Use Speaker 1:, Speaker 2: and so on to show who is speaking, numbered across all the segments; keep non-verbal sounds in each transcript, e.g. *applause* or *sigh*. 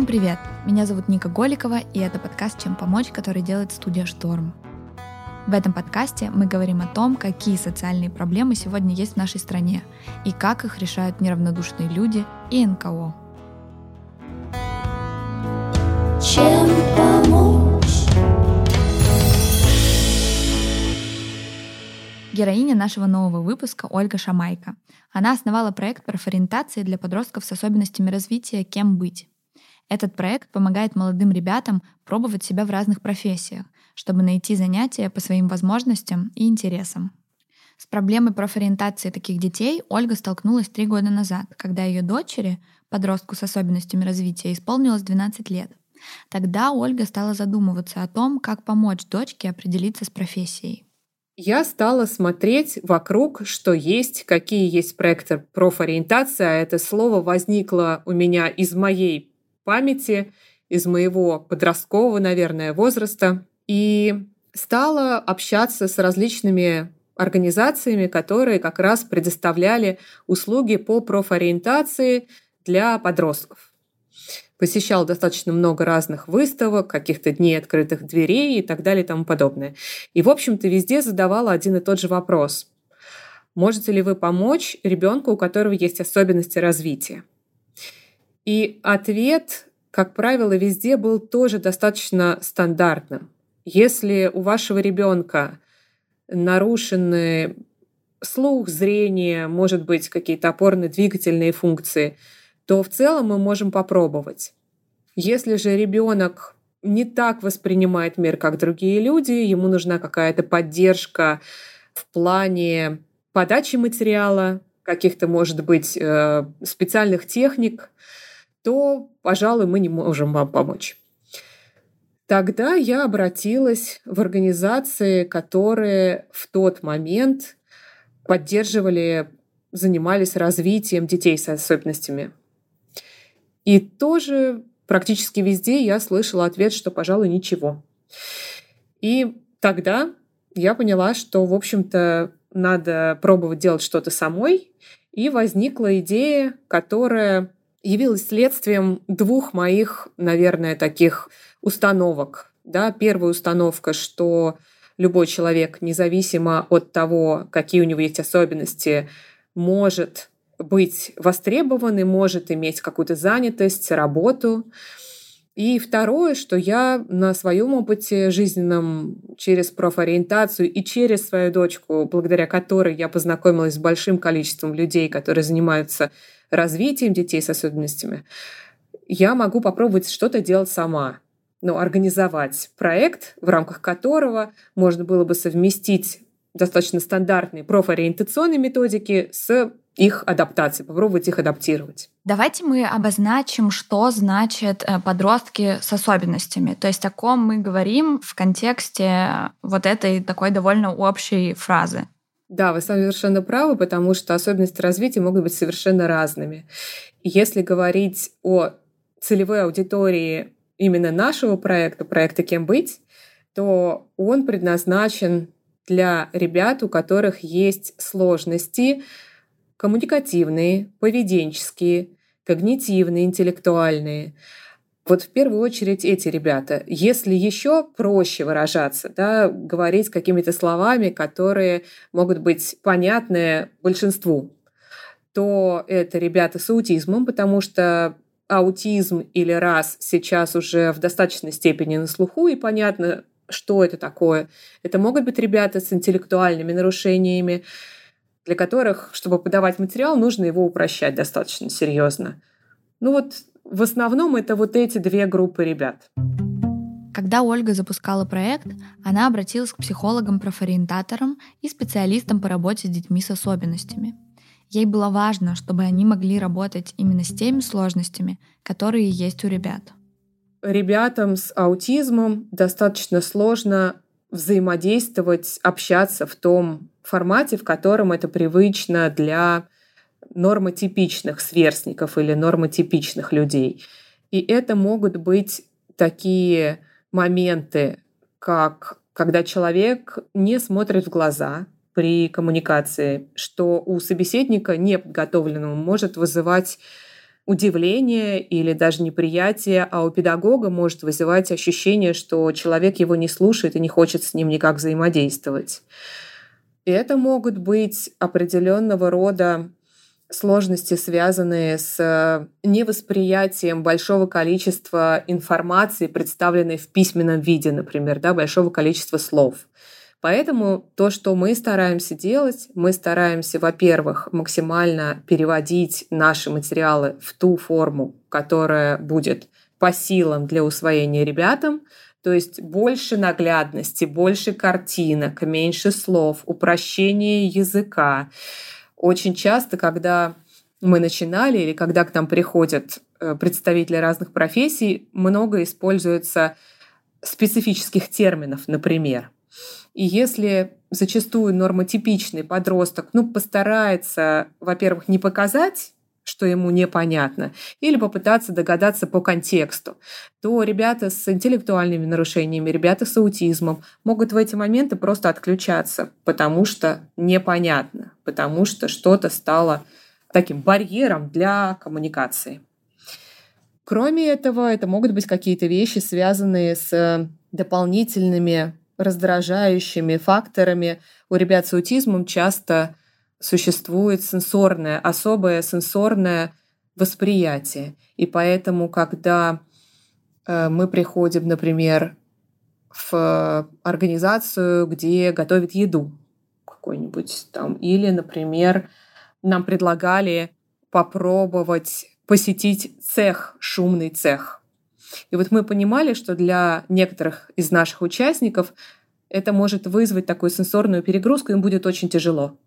Speaker 1: Всем привет! Меня зовут Ника Голикова, и это подкаст «Чем помочь», который делает студия «Шторм». В этом подкасте мы говорим о том, какие социальные проблемы сегодня есть в нашей стране и как их решают неравнодушные люди и НКО. Чем помочь? Героиня нашего нового выпуска Ольга Шамайка. Она основала проект профориентации для подростков с особенностями развития «Кем быть?». Этот проект помогает молодым ребятам пробовать себя в разных профессиях, чтобы найти занятия по своим возможностям и интересам. С проблемой профориентации таких детей Ольга столкнулась три года назад, когда ее дочери, подростку с особенностями развития, исполнилось 12 лет. Тогда Ольга стала задумываться о том, как помочь дочке определиться с профессией.
Speaker 2: Я стала смотреть вокруг, что есть, какие есть проекты профориентация. Это слово возникло у меня из моей памяти, из моего подросткового, наверное, возраста. И стала общаться с различными организациями, которые как раз предоставляли услуги по профориентации для подростков. Посещал достаточно много разных выставок, каких-то дней открытых дверей и так далее и тому подобное. И, в общем-то, везде задавала один и тот же вопрос. Можете ли вы помочь ребенку, у которого есть особенности развития? И ответ, как правило, везде был тоже достаточно стандартным. Если у вашего ребенка нарушены слух, зрение, может быть, какие-то опорно-двигательные функции, то в целом мы можем попробовать. Если же ребенок не так воспринимает мир, как другие люди, ему нужна какая-то поддержка в плане подачи материала, каких-то, может быть, э, специальных техник, то, пожалуй, мы не можем вам помочь. Тогда я обратилась в организации, которые в тот момент поддерживали, занимались развитием детей с особенностями. И тоже практически везде я слышала ответ, что, пожалуй, ничего. И тогда я поняла, что, в общем-то, надо пробовать делать что-то самой. И возникла идея, которая явилась следствием двух моих, наверное, таких установок. Да, первая установка, что любой человек, независимо от того, какие у него есть особенности, может быть востребован и может иметь какую-то занятость, работу. И второе, что я на своем опыте жизненном через профориентацию и через свою дочку, благодаря которой я познакомилась с большим количеством людей, которые занимаются развитием детей с особенностями, я могу попробовать что-то делать сама. Ну, организовать проект, в рамках которого можно было бы совместить достаточно стандартные профориентационные методики с их адаптацией, попробовать их адаптировать.
Speaker 1: Давайте мы обозначим, что значит э, подростки с особенностями. То есть о ком мы говорим в контексте вот этой такой довольно общей фразы.
Speaker 2: Да, вы совершенно правы, потому что особенности развития могут быть совершенно разными. Если говорить о целевой аудитории именно нашего проекта, проекта «Кем быть», то он предназначен для ребят, у которых есть сложности коммуникативные, поведенческие, когнитивные, интеллектуальные – вот в первую очередь эти ребята. Если еще проще выражаться, да, говорить какими-то словами, которые могут быть понятны большинству, то это ребята с аутизмом, потому что аутизм или раз сейчас уже в достаточной степени на слуху, и понятно, что это такое. Это могут быть ребята с интеллектуальными нарушениями, для которых, чтобы подавать материал, нужно его упрощать достаточно серьезно. Ну вот в основном это вот эти две группы ребят.
Speaker 1: Когда Ольга запускала проект, она обратилась к психологам-профориентаторам и специалистам по работе с детьми с особенностями. Ей было важно, чтобы они могли работать именно с теми сложностями, которые есть у ребят.
Speaker 2: Ребятам с аутизмом достаточно сложно взаимодействовать, общаться в том формате, в котором это привычно для нормотипичных сверстников или нормотипичных людей. И это могут быть такие моменты, как когда человек не смотрит в глаза при коммуникации, что у собеседника неподготовленного может вызывать удивление или даже неприятие, а у педагога может вызывать ощущение, что человек его не слушает и не хочет с ним никак взаимодействовать. И это могут быть определенного рода сложности, связанные с невосприятием большого количества информации, представленной в письменном виде, например, да, большого количества слов. Поэтому то, что мы стараемся делать, мы стараемся, во-первых, максимально переводить наши материалы в ту форму, которая будет по силам для усвоения ребятам, то есть больше наглядности, больше картинок, меньше слов, упрощение языка. Очень часто, когда мы начинали или когда к нам приходят э, представители разных профессий, много используется специфических терминов, например. И если зачастую нормотипичный подросток ну, постарается, во-первых, не показать что ему непонятно, или попытаться догадаться по контексту, то ребята с интеллектуальными нарушениями, ребята с аутизмом могут в эти моменты просто отключаться, потому что непонятно, потому что что-то стало таким барьером для коммуникации. Кроме этого, это могут быть какие-то вещи, связанные с дополнительными раздражающими факторами. У ребят с аутизмом часто существует сенсорное, особое сенсорное восприятие. И поэтому, когда э, мы приходим, например, в организацию, где готовят еду какой-нибудь там, или, например, нам предлагали попробовать посетить цех, шумный цех. И вот мы понимали, что для некоторых из наших участников это может вызвать такую сенсорную перегрузку, им будет очень тяжело.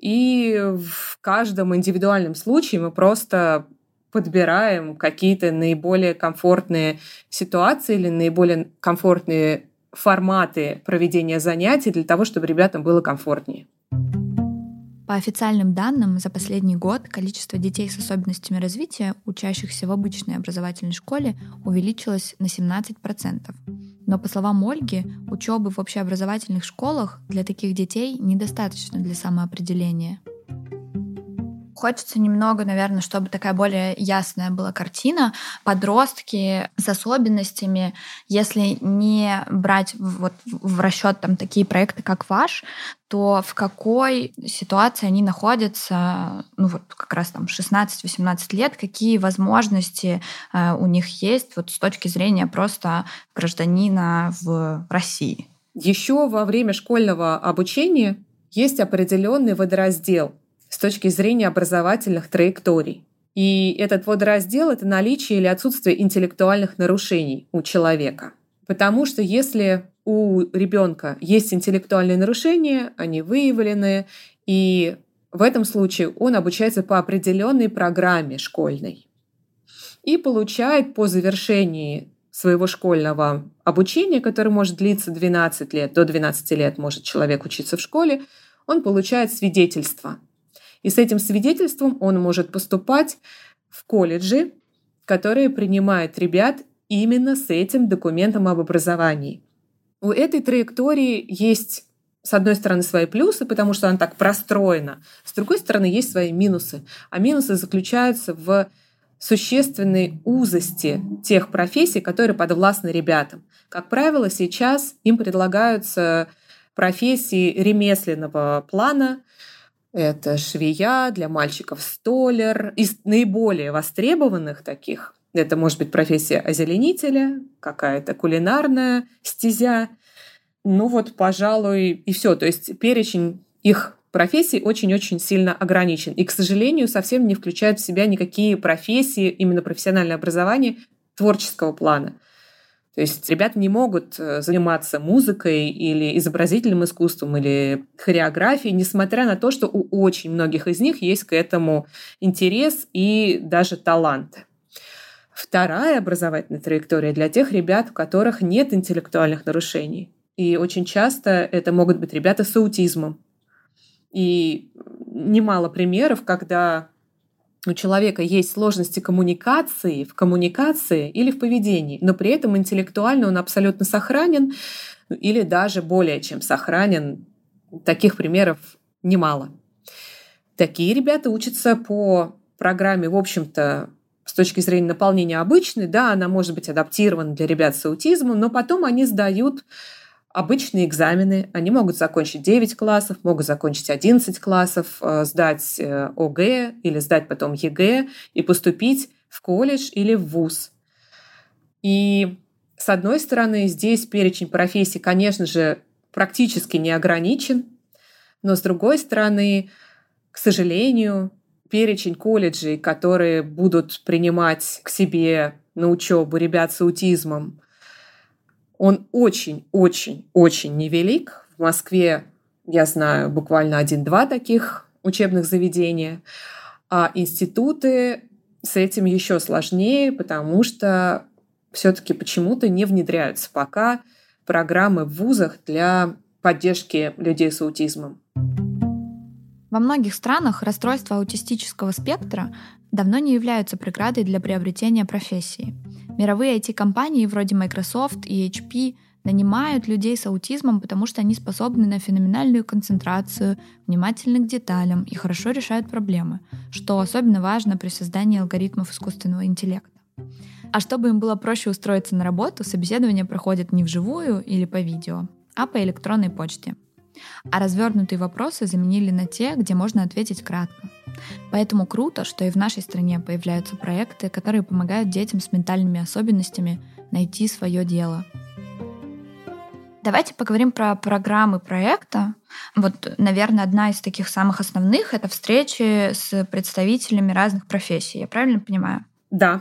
Speaker 2: И в каждом индивидуальном случае мы просто подбираем какие-то наиболее комфортные ситуации или наиболее комфортные форматы проведения занятий для того, чтобы ребятам было комфортнее.
Speaker 1: По официальным данным, за последний год количество детей с особенностями развития, учащихся в обычной образовательной школе, увеличилось на 17%. Но, по словам Ольги, учебы в общеобразовательных школах для таких детей недостаточно для самоопределения. Хочется немного, наверное, чтобы такая более ясная была картина. Подростки с особенностями, если не брать вот в расчет там такие проекты, как ваш, то в какой ситуации они находятся, ну вот как раз там 16-18 лет, какие возможности э, у них есть вот с точки зрения просто гражданина в России?
Speaker 2: Еще во время школьного обучения есть определенный водораздел с точки зрения образовательных траекторий. И этот водораздел — это наличие или отсутствие интеллектуальных нарушений у человека. Потому что если у ребенка есть интеллектуальные нарушения, они выявлены, и в этом случае он обучается по определенной программе школьной и получает по завершении своего школьного обучения, которое может длиться 12 лет, до 12 лет может человек учиться в школе, он получает свидетельство. И с этим свидетельством он может поступать в колледжи, которые принимают ребят именно с этим документом об образовании. У этой траектории есть с одной стороны, свои плюсы, потому что она так простроена, с другой стороны, есть свои минусы. А минусы заключаются в существенной узости тех профессий, которые подвластны ребятам. Как правило, сейчас им предлагаются профессии ремесленного плана. Это швея, для мальчиков столер. Из наиболее востребованных таких это может быть профессия озеленителя, какая-то кулинарная стезя. Ну вот, пожалуй, и все. То есть перечень их профессий очень-очень сильно ограничен. И, к сожалению, совсем не включает в себя никакие профессии, именно профессиональное образование творческого плана. То есть ребята не могут э, заниматься музыкой или изобразительным искусством или хореографией, несмотря на то, что у очень многих из них есть к этому интерес и даже таланты. Вторая образовательная траектория для тех ребят, у которых нет интеллектуальных нарушений. И очень часто это могут быть ребята с аутизмом. И немало примеров, когда у человека есть сложности коммуникации, в коммуникации или в поведении, но при этом интеллектуально он абсолютно сохранен или даже более чем сохранен. Таких примеров немало. Такие ребята учатся по программе, в общем-то, точки зрения наполнения обычной, да, она может быть адаптирована для ребят с аутизмом, но потом они сдают обычные экзамены. Они могут закончить 9 классов, могут закончить 11 классов, э, сдать э, ОГЭ или сдать потом ЕГЭ и поступить в колледж или в ВУЗ. И с одной стороны, здесь перечень профессий, конечно же, практически не ограничен, но с другой стороны, к сожалению, перечень колледжей, которые будут принимать к себе на учебу ребят с аутизмом, он очень-очень-очень невелик. В Москве, я знаю, буквально один-два таких учебных заведения. А институты с этим еще сложнее, потому что все-таки почему-то не внедряются пока программы в вузах для поддержки людей с аутизмом.
Speaker 1: Во многих странах расстройства аутистического спектра давно не являются преградой для приобретения профессии. Мировые IT-компании вроде Microsoft и HP нанимают людей с аутизмом, потому что они способны на феноменальную концентрацию, внимательны к деталям и хорошо решают проблемы, что особенно важно при создании алгоритмов искусственного интеллекта. А чтобы им было проще устроиться на работу, собеседование проходит не вживую или по видео, а по электронной почте – а развернутые вопросы заменили на те, где можно ответить кратко. Поэтому круто, что и в нашей стране появляются проекты, которые помогают детям с ментальными особенностями найти свое дело. Давайте поговорим про программы проекта. Вот, наверное, одна из таких самых основных — это встречи с представителями разных профессий. Я правильно понимаю?
Speaker 2: Да,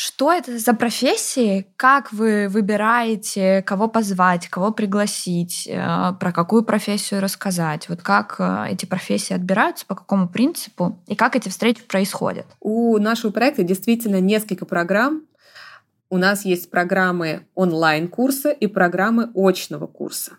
Speaker 1: что это за профессии? Как вы выбираете, кого позвать, кого пригласить, э, про какую профессию рассказать? Вот как э, эти профессии отбираются, по какому принципу и как эти встречи происходят?
Speaker 2: У нашего проекта действительно несколько программ. У нас есть программы онлайн-курса и программы очного курса.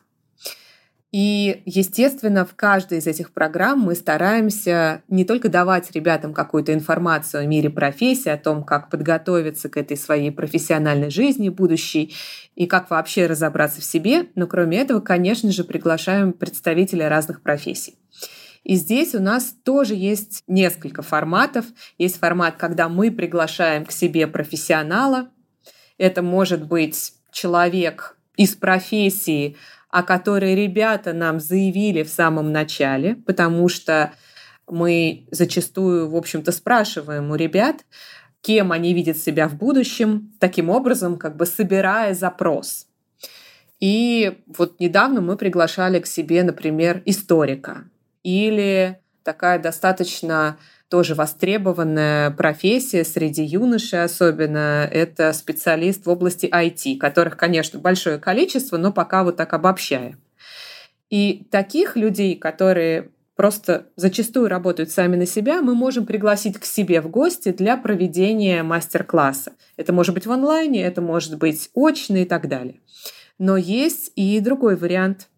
Speaker 2: И, естественно, в каждой из этих программ мы стараемся не только давать ребятам какую-то информацию о мире профессии, о том, как подготовиться к этой своей профессиональной жизни будущей и как вообще разобраться в себе, но кроме этого, конечно же, приглашаем представителей разных профессий. И здесь у нас тоже есть несколько форматов. Есть формат, когда мы приглашаем к себе профессионала. Это может быть человек из профессии, о которой ребята нам заявили в самом начале, потому что мы зачастую, в общем-то, спрашиваем у ребят, кем они видят себя в будущем, таким образом, как бы собирая запрос. И вот недавно мы приглашали к себе, например, историка или такая достаточно тоже востребованная профессия среди юношей особенно. Это специалист в области IT, которых, конечно, большое количество, но пока вот так обобщая. И таких людей, которые просто зачастую работают сами на себя, мы можем пригласить к себе в гости для проведения мастер-класса. Это может быть в онлайне, это может быть очно и так далее. Но есть и другой вариант.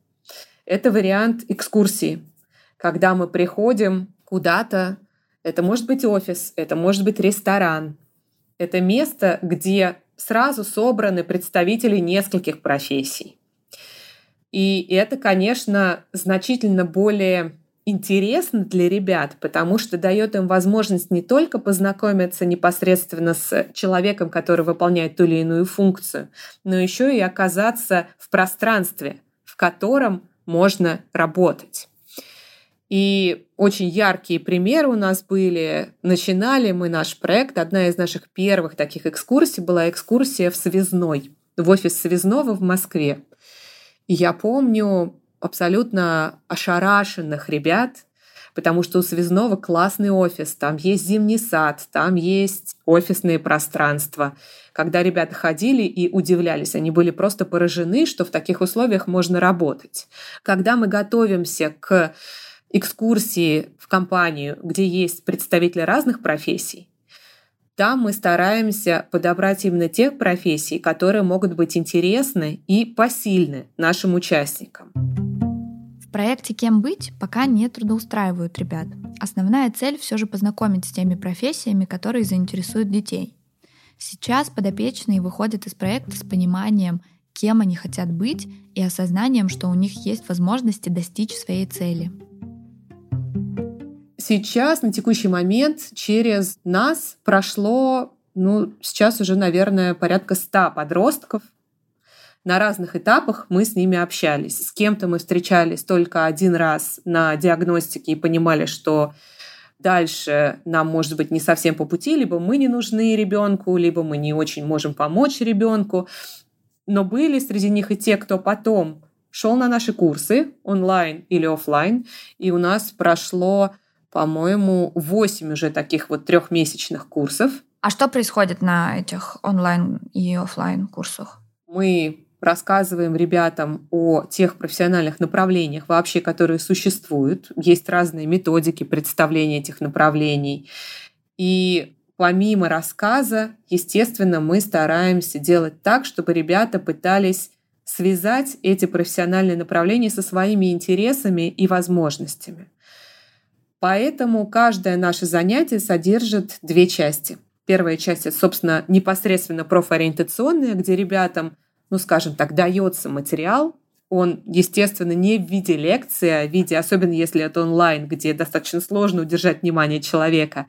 Speaker 2: Это вариант экскурсии, когда мы приходим куда-то это может быть офис, это может быть ресторан. Это место, где сразу собраны представители нескольких профессий. И это, конечно, значительно более интересно для ребят, потому что дает им возможность не только познакомиться непосредственно с человеком, который выполняет ту или иную функцию, но еще и оказаться в пространстве, в котором можно работать. И очень яркие примеры у нас были. Начинали мы наш проект. Одна из наших первых таких экскурсий была экскурсия в Связной, в офис Связного в Москве. И я помню абсолютно ошарашенных ребят, потому что у Связного классный офис, там есть зимний сад, там есть офисные пространства. Когда ребята ходили и удивлялись, они были просто поражены, что в таких условиях можно работать. Когда мы готовимся к экскурсии в компанию, где есть представители разных профессий, там мы стараемся подобрать именно те профессии, которые могут быть интересны и посильны нашим участникам.
Speaker 1: В проекте «Кем быть» пока не трудоустраивают ребят. Основная цель все же познакомить с теми профессиями, которые заинтересуют детей. Сейчас подопечные выходят из проекта с пониманием, кем они хотят быть, и осознанием, что у них есть возможности достичь своей цели.
Speaker 2: Сейчас, на текущий момент, через нас прошло, ну, сейчас уже, наверное, порядка ста подростков. На разных этапах мы с ними общались. С кем-то мы встречались только один раз на диагностике и понимали, что дальше нам, может быть, не совсем по пути, либо мы не нужны ребенку, либо мы не очень можем помочь ребенку. Но были среди них и те, кто потом шел на наши курсы онлайн или офлайн, и у нас прошло, по-моему, 8 уже таких вот трехмесячных курсов.
Speaker 1: А что происходит на этих онлайн и офлайн курсах?
Speaker 2: Мы рассказываем ребятам о тех профессиональных направлениях вообще, которые существуют. Есть разные методики представления этих направлений. И помимо рассказа, естественно, мы стараемся делать так, чтобы ребята пытались связать эти профессиональные направления со своими интересами и возможностями. Поэтому каждое наше занятие содержит две части. Первая часть — это, собственно, непосредственно профориентационная, где ребятам ну, скажем так, дается материал, он, естественно, не в виде лекции, а в виде, особенно если это онлайн, где достаточно сложно удержать внимание человека,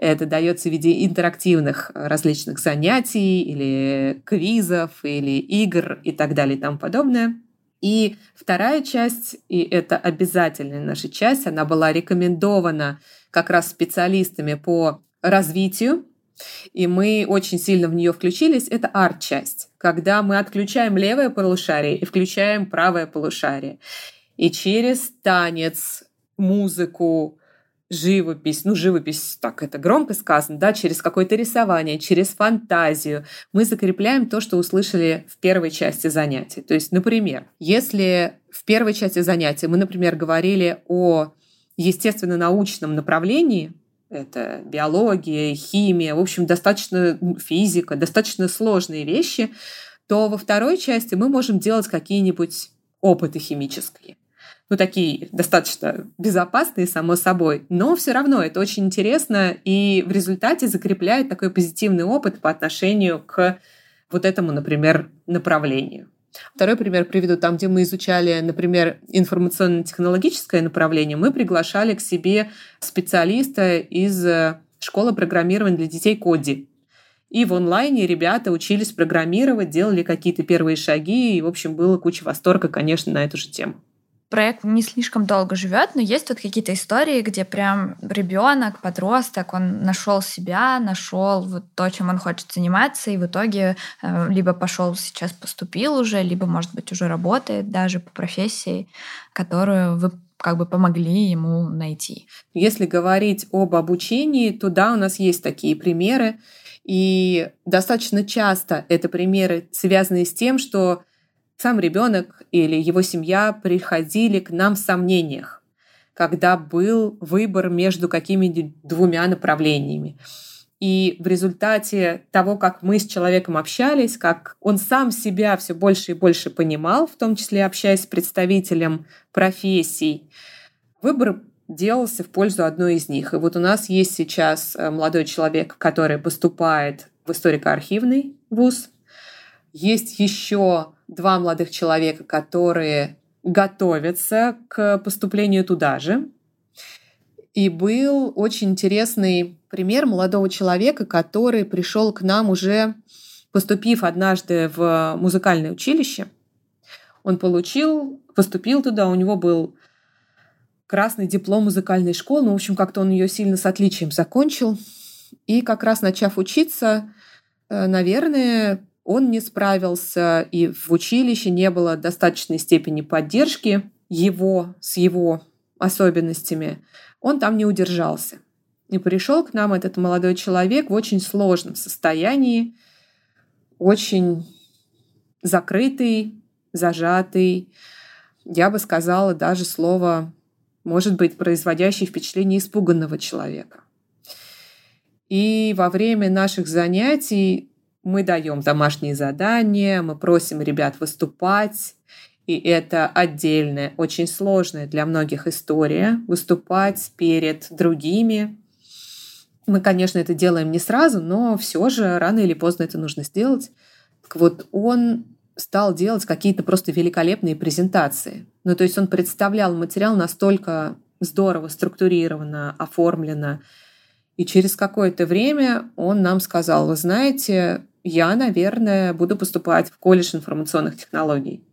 Speaker 2: это дается в виде интерактивных различных занятий или квизов, или игр и так далее и тому подобное. И вторая часть, и это обязательная наша часть, она была рекомендована как раз специалистами по развитию и мы очень сильно в нее включились, это арт-часть, когда мы отключаем левое полушарие и включаем правое полушарие. И через танец, музыку, живопись, ну, живопись, так это громко сказано, да, через какое-то рисование, через фантазию мы закрепляем то, что услышали в первой части занятий. То есть, например, если в первой части занятия мы, например, говорили о естественно-научном направлении, это биология, химия, в общем, достаточно физика, достаточно сложные вещи, то во второй части мы можем делать какие-нибудь опыты химические. Ну, такие достаточно безопасные, само собой, но все равно это очень интересно и в результате закрепляет такой позитивный опыт по отношению к вот этому, например, направлению. Второй пример приведу. Там, где мы изучали, например, информационно-технологическое направление, мы приглашали к себе специалиста из э, школы программирования для детей Коди. И в онлайне ребята учились программировать, делали какие-то первые шаги, и, в общем, было куча восторга, конечно, на эту же тему
Speaker 1: проект не слишком долго живет, но есть вот какие-то истории, где прям ребенок, подросток, он нашел себя, нашел вот то, чем он хочет заниматься, и в итоге э, либо пошел сейчас поступил уже, либо, может быть, уже работает даже по профессии, которую вы как бы помогли ему найти.
Speaker 2: Если говорить об обучении, то да, у нас есть такие примеры. И достаточно часто это примеры, связанные с тем, что сам ребенок или его семья приходили к нам в сомнениях, когда был выбор между какими-нибудь двумя направлениями. И в результате того, как мы с человеком общались, как он сам себя все больше и больше понимал, в том числе общаясь с представителем профессий, выбор делался в пользу одной из них. И вот у нас есть сейчас э, молодой человек, который поступает в историко-архивный вуз. Есть еще два молодых человека, которые готовятся к поступлению туда же. И был очень интересный пример молодого человека, который пришел к нам уже поступив однажды в музыкальное училище. Он получил, поступил туда, у него был красный диплом музыкальной школы, ну, в общем, как-то он ее сильно с отличием закончил. И как раз начав учиться, э, наверное, он не справился, и в училище не было достаточной степени поддержки его с его особенностями, он там не удержался. И пришел к нам этот молодой человек в очень сложном состоянии, очень закрытый, зажатый, я бы сказала даже слово, может быть, производящее впечатление испуганного человека. И во время наших занятий мы даем домашние задания, мы просим ребят выступать, и это отдельная, очень сложная для многих история, выступать перед другими. Мы, конечно, это делаем не сразу, но все же рано или поздно это нужно сделать. Так вот, он стал делать какие-то просто великолепные презентации. Ну, то есть он представлял материал настолько здорово структурировано, оформлено. И через какое-то время он нам сказал, вы знаете, я, наверное, буду поступать в колледж информационных технологий.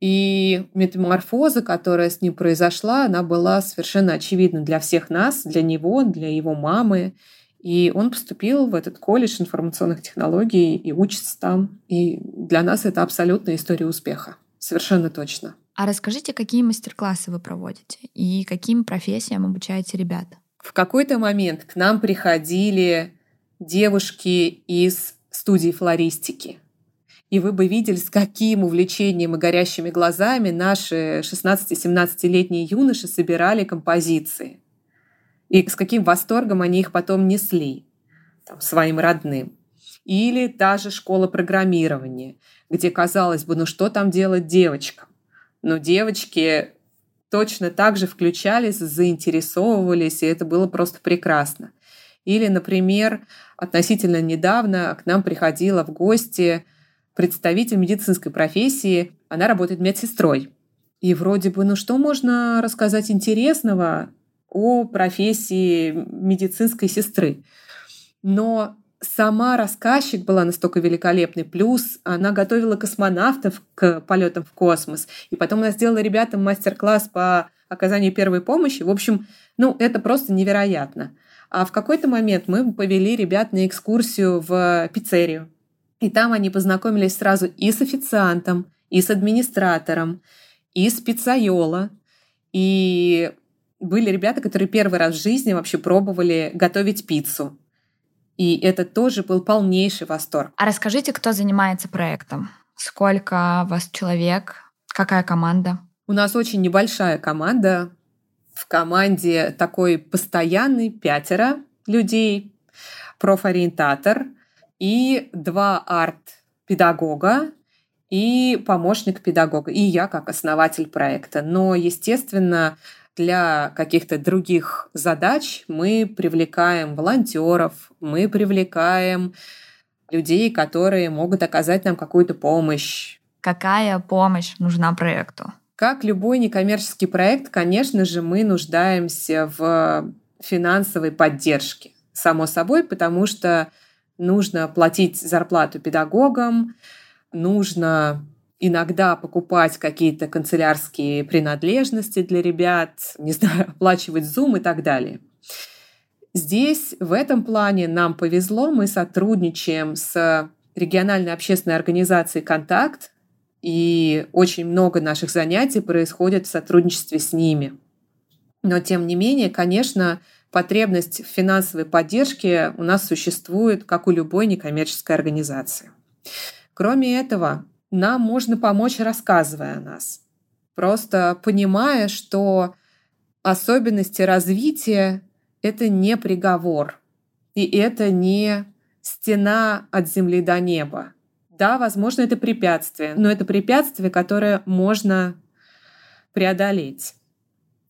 Speaker 2: И метаморфоза, которая с ним произошла, она была совершенно очевидна для всех нас, для него, для его мамы. И он поступил в этот колледж информационных технологий и учится там. И для нас это абсолютная история успеха. Совершенно точно.
Speaker 1: А расскажите, какие мастер-классы вы проводите и каким профессиям обучаете ребят?
Speaker 2: В какой-то момент к нам приходили девушки из студии флористики. И вы бы видели, с каким увлечением и горящими глазами наши 16-17-летние юноши собирали композиции и с каким восторгом они их потом несли там, своим родным. Или та же школа программирования, где, казалось бы, ну что там делать девочкам? Но девочки точно так же включались, заинтересовывались, и это было просто прекрасно. Или, например, относительно недавно к нам приходила в гости представитель медицинской профессии, она работает медсестрой. И вроде бы, ну что можно рассказать интересного о профессии медицинской сестры. Но сама рассказчик была настолько великолепной. Плюс она готовила космонавтов к полетам в космос. И потом она сделала ребятам мастер-класс по оказанию первой помощи. В общем, ну, это просто невероятно. А в какой-то момент мы повели ребят на экскурсию в пиццерию. И там они познакомились сразу и с официантом, и с администратором, и с пиццайола. И были ребята, которые первый раз в жизни вообще пробовали готовить пиццу. И это тоже был полнейший восторг.
Speaker 1: А расскажите, кто занимается проектом? Сколько вас человек? Какая команда?
Speaker 2: У нас очень небольшая команда. В команде такой постоянный пятеро людей, профориентатор и два арт-педагога и помощник педагога, и я как основатель проекта. Но, естественно, для каких-то других задач мы привлекаем волонтеров, мы привлекаем людей, которые могут оказать нам какую-то помощь.
Speaker 1: Какая помощь нужна проекту?
Speaker 2: Как любой некоммерческий проект, конечно же, мы нуждаемся в финансовой поддержке. Само собой, потому что нужно платить зарплату педагогам, нужно иногда покупать какие-то канцелярские принадлежности для ребят, не знаю, *laughs* оплачивать Zoom и так далее. Здесь, в этом плане, нам повезло, мы сотрудничаем с региональной общественной организацией «Контакт», и очень много наших занятий происходит в сотрудничестве с ними. Но, тем не менее, конечно, потребность в финансовой поддержке у нас существует, как у любой некоммерческой организации. Кроме этого, нам можно помочь, рассказывая о нас. Просто понимая, что особенности развития — это не приговор, и это не стена от земли до неба. Да, возможно, это препятствие, но это препятствие, которое можно преодолеть.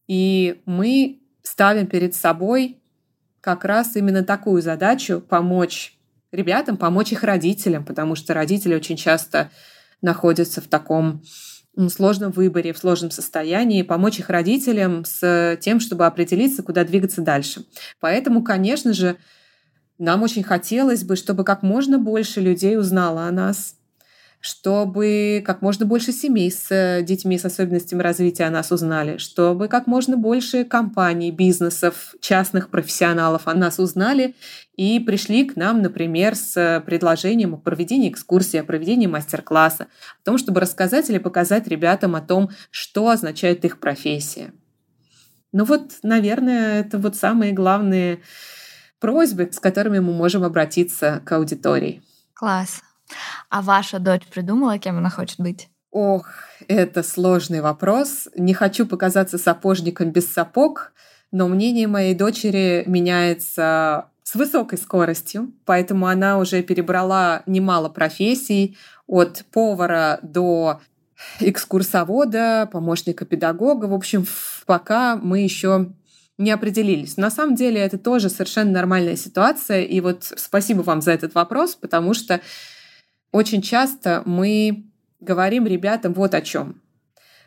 Speaker 2: И мы ставим перед собой как раз именно такую задачу — помочь ребятам, помочь их родителям, потому что родители очень часто находятся в таком сложном выборе, в сложном состоянии, помочь их родителям с тем, чтобы определиться, куда двигаться дальше. Поэтому, конечно же, нам очень хотелось бы, чтобы как можно больше людей узнало о нас, чтобы как можно больше семей с э, детьми с особенностями развития о нас узнали, чтобы как можно больше компаний, бизнесов, частных профессионалов о нас узнали и пришли к нам, например, с предложением о проведении экскурсии, о проведении мастер-класса, о том, чтобы рассказать или показать ребятам о том, что означает их профессия. Ну вот, наверное, это вот самые главные просьбы, с которыми мы можем обратиться к аудитории.
Speaker 1: Класс. А ваша дочь придумала, кем она хочет быть?
Speaker 2: Ох, это сложный вопрос. Не хочу показаться сапожником без сапог, но мнение моей дочери меняется с высокой скоростью, поэтому она уже перебрала немало профессий, от повара до экскурсовода, помощника педагога. В общем, пока мы еще не определились. на самом деле это тоже совершенно нормальная ситуация. И вот спасибо вам за этот вопрос, потому что очень часто мы говорим ребятам вот о чем.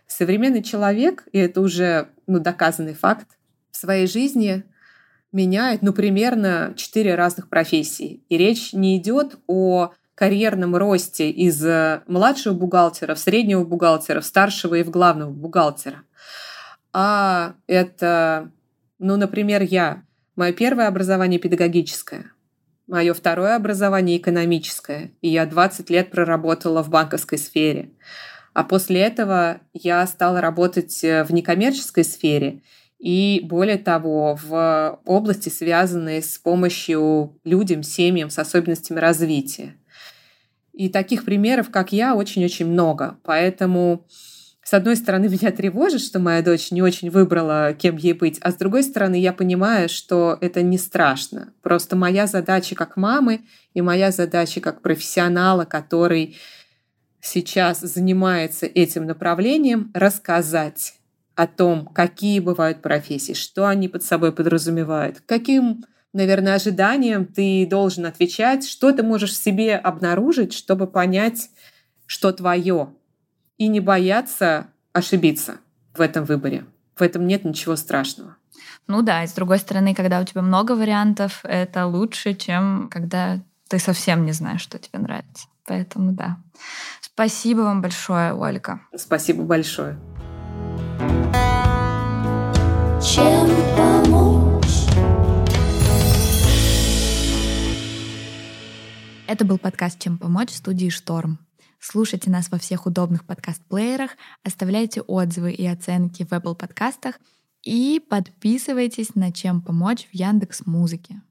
Speaker 2: Современный человек, и это уже ну, доказанный факт, в своей жизни меняет, ну, примерно четыре разных профессии. И речь не идет о карьерном росте из э, младшего бухгалтера в среднего бухгалтера, в старшего и в главного бухгалтера. А это, ну, например, я. Мое первое образование педагогическое. Мое второе образование экономическое. И я 20 лет проработала в банковской сфере. А после этого я стала работать э, в некоммерческой сфере и более того, в области, связанной с помощью людям, семьям с особенностями развития. И таких примеров, как я, очень-очень много. Поэтому, с одной стороны, *laughs* меня тревожит, что моя дочь не очень выбрала, кем ей быть, а с другой стороны, я понимаю, что это не страшно. Просто моя задача как мамы и моя задача как профессионала, который сейчас занимается этим направлением, рассказать о том, какие бывают профессии, что они под собой подразумевают, каким наверное, ожиданиям ты должен отвечать, что ты можешь в себе обнаружить, чтобы понять, что твое, и не бояться ошибиться в этом выборе. В этом нет ничего страшного.
Speaker 1: Ну да, и с другой стороны, когда у тебя много вариантов, это лучше, чем когда ты совсем не знаешь, что тебе нравится. Поэтому да. Спасибо вам большое, Ольга.
Speaker 2: Спасибо большое.
Speaker 1: Чем помочь? Это был подкаст «Чем помочь» в студии «Шторм». Слушайте нас во всех удобных подкаст-плеерах, оставляйте отзывы и оценки в Apple подкастах и подписывайтесь на «Чем помочь» в Яндекс Музыке.